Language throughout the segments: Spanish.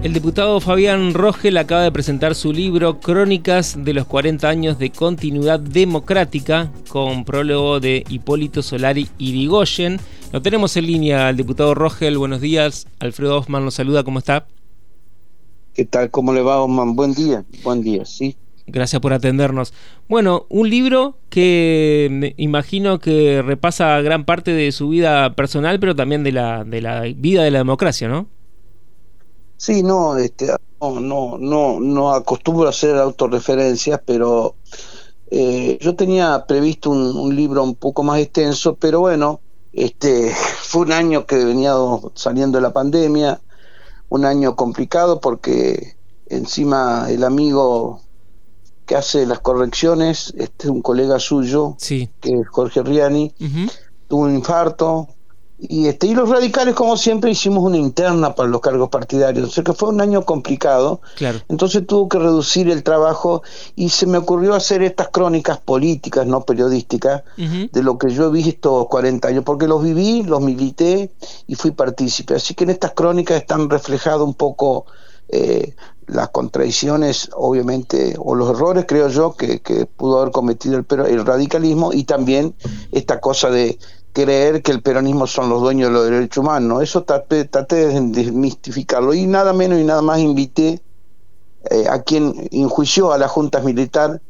El diputado Fabián Rogel acaba de presentar su libro Crónicas de los 40 años de continuidad democrática, con prólogo de Hipólito Solari y Digoyen. Lo tenemos en línea al diputado Rogel. Buenos días. Alfredo Osman nos saluda. ¿Cómo está? ¿Qué tal? ¿Cómo le va, Osman? Buen día. Buen día, sí. Gracias por atendernos. Bueno, un libro que me imagino que repasa gran parte de su vida personal, pero también de la, de la vida de la democracia, ¿no? Sí, no, este, no, no, no, no acostumbro a hacer autorreferencias, pero eh, yo tenía previsto un, libro un poco más extenso, pero bueno, este, fue un año que venía saliendo de la pandemia, un año complicado porque encima el amigo que hace las correcciones, este es un colega suyo, sí. que es Jorge Riani, tuvo un infarto, y, este, y los radicales, como siempre, hicimos una interna para los cargos partidarios. O sea que fue un año complicado. Claro. Entonces tuvo que reducir el trabajo y se me ocurrió hacer estas crónicas políticas, no periodísticas, de lo que yo he visto 40 años, porque los viví, los milité y fui partícipe. Así que en estas crónicas están reflejados un poco eh, las contradicciones, obviamente, o los errores, creo yo, que, que pudo haber cometido el, el radicalismo y también esta cosa de creer que el peronismo son los dueños de los derechos humanos. Eso traté, de desmistificarlo y nada menos y nada más invité eh, a quien enjuició a la Junta Militar,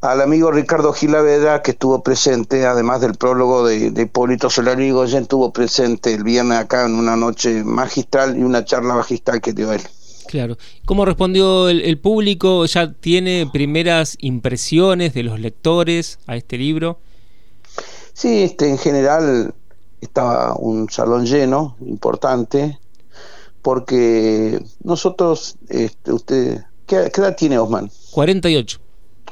al amigo Ricardo Gilaveda, que estuvo presente, además del prólogo de, de Hipólito Solari Goyen, estuvo presente el viernes acá en una noche magistral y una charla magistral que dio él. Claro. ¿Cómo respondió el público? ¿Ya tiene primeras impresiones de los lectores a este libro? Sí, este, en general estaba un salón lleno, importante, porque nosotros, este, usted, ¿qué, edad tiene Osman? 48.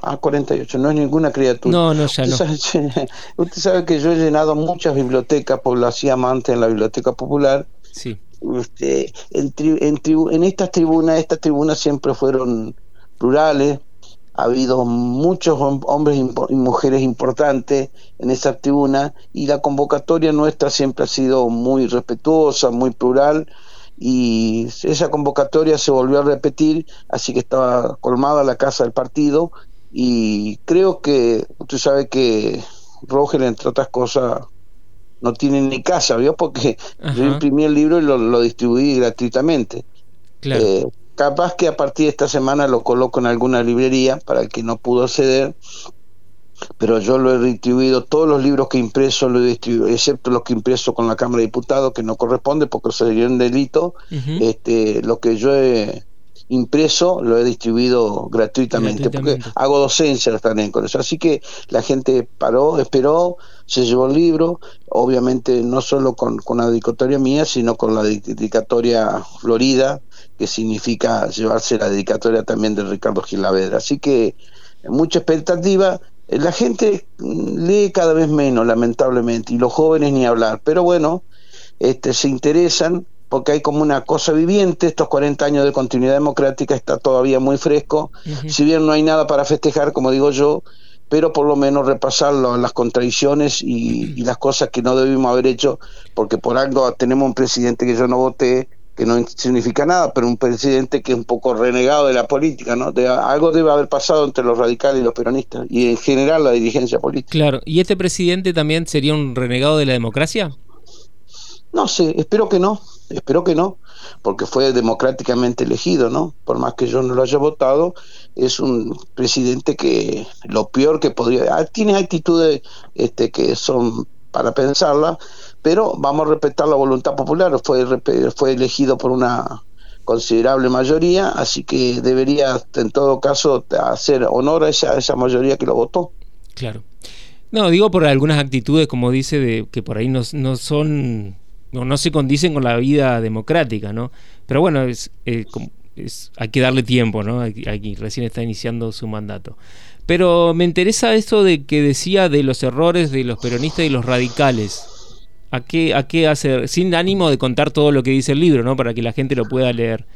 Ah, 48, no es ninguna criatura. No, no, ya usted no. Sabe, usted sabe que yo he llenado muchas bibliotecas, por lo antes en la Biblioteca Popular. Sí. Este, en, en, en estas tribunas, estas tribunas siempre fueron plurales, ha habido muchos hombres y mujeres importantes en esa tribuna y la convocatoria nuestra siempre ha sido muy respetuosa, muy plural y esa convocatoria se volvió a repetir, así que estaba colmada la casa del partido y creo que usted sabe que Rogel, entre otras cosas, no tiene ni casa, ¿vio? Porque yo imprimí el libro y lo, distribuí gratuitamente. Claro. Eh, capaz que a partir de esta semana lo coloco en alguna librería para el que no pudo acceder pero yo lo he distribuido, todos los libros que impreso lo he distribuido, excepto los que impreso con la Cámara de Diputados, que no corresponde porque sería un delito, este, lo que yo he impreso lo he distribuido gratuitamente, porque hago docencia también con eso. Así que la gente paró, esperó, se llevó el libro, obviamente no solo con, con la dedicatoria mía, sino con la dedicatoria Florida, que significa llevarse la dedicatoria también de Ricardo Gilavedra. Así que mucha expectativa. La gente lee cada vez menos, lamentablemente, y los jóvenes ni hablar. Pero bueno, este, se interesan porque hay como una cosa viviente, estos 40 años de continuidad democrática está todavía muy fresco, si bien no hay nada para festejar, como digo yo, pero por lo menos repasar las contradicciones y, y, las cosas que no debimos haber hecho, porque por algo tenemos un presidente que yo no voté, que no significa nada, pero un presidente que es un poco renegado de la política, ¿no? De, algo debe haber pasado entre los radicales y los peronistas, y en general la dirigencia política. Claro, ¿y este presidente también sería un renegado de la democracia? No sé, espero que no, espero que no, porque fue democráticamente elegido, ¿no? Por más que yo no lo haya votado, es un presidente que lo peor que podría, ah, tiene actitudes este, que son para pensarla, pero vamos a respetar la voluntad popular, fue, fue elegido por una considerable mayoría, así que debería en todo caso hacer honor a esa, esa mayoría que lo votó. Claro. No, digo por algunas actitudes, como dice, de que por ahí no, no son, no, no, se condicen con la vida democrática, ¿no? Pero bueno, es, eh, es hay que darle tiempo, ¿no? Aquí recién está iniciando su mandato. Pero me interesa esto de que decía de los errores de los peronistas y los radicales. ¿A qué, a qué hacer? Sin ánimo de contar todo lo que dice el libro, ¿no? Para que la gente lo pueda leer.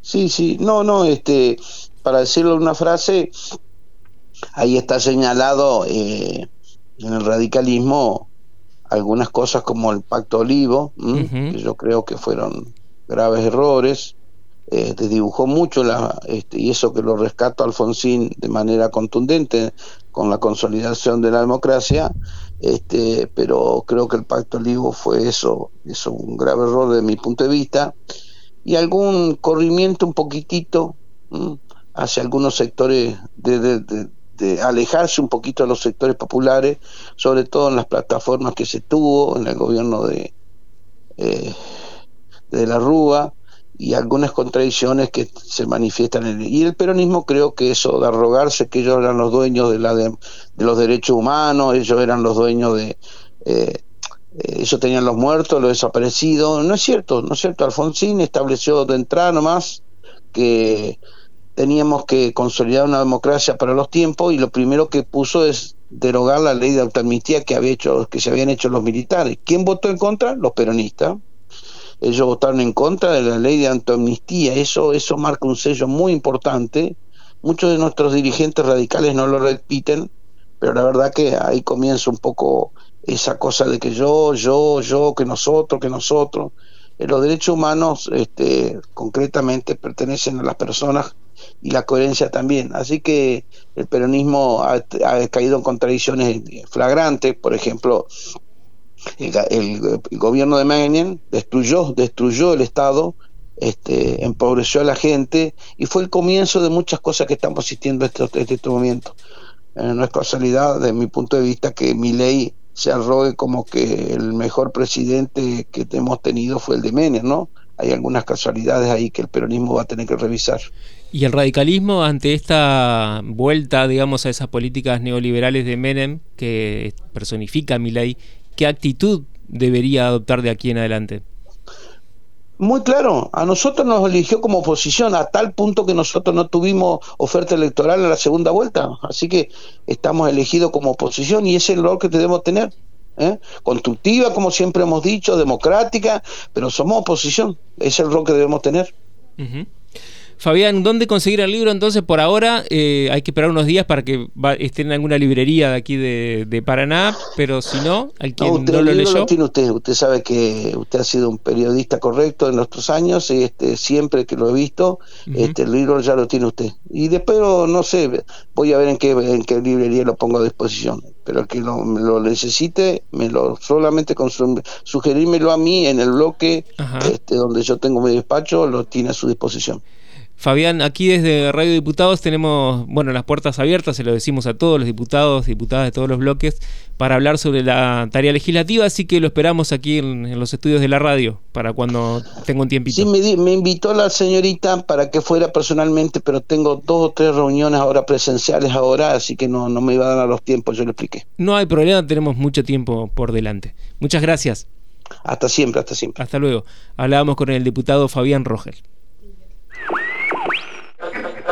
Sí, sí, no, no, este, para decirlo en una frase, ahí está señalado eh, en el radicalismo algunas cosas como el pacto olivo, que yo creo que fueron graves errores, eh, desdibujó mucho la, este, y eso que lo rescato Alfonsín de manera contundente con la consolidación de la democracia, este, pero creo que el pacto Ligo fue eso, eso un grave error de mi punto de vista, y algún corrimiento un poquitito hacia algunos sectores de, de, alejarse un poquito de los sectores populares, sobre todo en las plataformas que se tuvo en el gobierno de, eh, de la Rúa y algunas contradicciones que se manifiestan en el, y el peronismo creo que eso de arrogarse que ellos eran los dueños de la de, los derechos humanos ellos eran los dueños de eh, eh, ellos tenían los muertos los desaparecidos no es cierto no es cierto Alfonsín estableció de entrada nomás que teníamos que consolidar una democracia para los tiempos y lo primero que puso es derogar la ley de autoamnistía que había hecho que se habían hecho los militares. ¿Quién votó en contra? Los peronistas. Ellos votaron en contra de la ley de autoamnistía. Eso eso marca un sello muy importante. Muchos de nuestros dirigentes radicales no lo repiten, pero la verdad que ahí comienza un poco esa cosa de que yo, yo, yo, que nosotros, que nosotros. Eh, los derechos humanos, este, concretamente, pertenecen a las personas y la coherencia también. Así que el peronismo ha, caído en contradicciones flagrantes, por ejemplo, el, gobierno de Menem destruyó, destruyó el Estado, este, empobreció a la gente y fue el comienzo de muchas cosas que estamos asistiendo en este, este momento. Eh, no es casualidad, desde mi punto de vista, que mi ley se arrogue como que el mejor presidente que hemos tenido fue el de Menem, ¿no? Hay algunas casualidades ahí que el peronismo va a tener que revisar. ¿Y el radicalismo ante esta vuelta, digamos, a esas políticas neoliberales de Menem que personifica mi ley, qué actitud debería adoptar de aquí en adelante? Muy claro, a nosotros nos eligió como oposición a tal punto que nosotros no tuvimos oferta electoral en la segunda vuelta, así que estamos elegidos como oposición y ese es el rol que debemos tener. ¿eh? Constructiva, como siempre hemos dicho, democrática, pero somos oposición, ese es el rol que debemos tener. Fabián, ¿dónde conseguir el libro? Entonces, por ahora eh, hay que esperar unos días para que esté en alguna librería de aquí de, Paraná, pero si no, al quien no, lo leyó. tiene usted. Usted sabe que usted ha sido un periodista correcto en nuestros años, y este, siempre que lo he visto, este, el libro ya lo tiene usted. Y después, no sé, voy a ver en qué, en qué librería lo pongo a disposición. Pero el que lo, lo necesite, me lo solamente con sugerímelo a mí en el bloque este, donde yo tengo mi despacho, lo tiene a su disposición. Fabián, aquí desde Radio Diputados tenemos, bueno, las puertas abiertas, se lo decimos a todos los diputados, diputadas de todos los bloques, para hablar sobre la tarea legislativa, así que lo esperamos aquí en, los estudios de la radio, para cuando tenga un tiempito. Sí, me, invitó la señorita para que fuera personalmente, pero tengo dos o tres reuniones ahora presenciales ahora, así que no, no me iba a dar los tiempos, yo le expliqué. No hay problema, tenemos mucho tiempo por delante. Muchas gracias. Hasta siempre, hasta siempre. Hasta luego. Hablábamos con el diputado Fabián Rogel.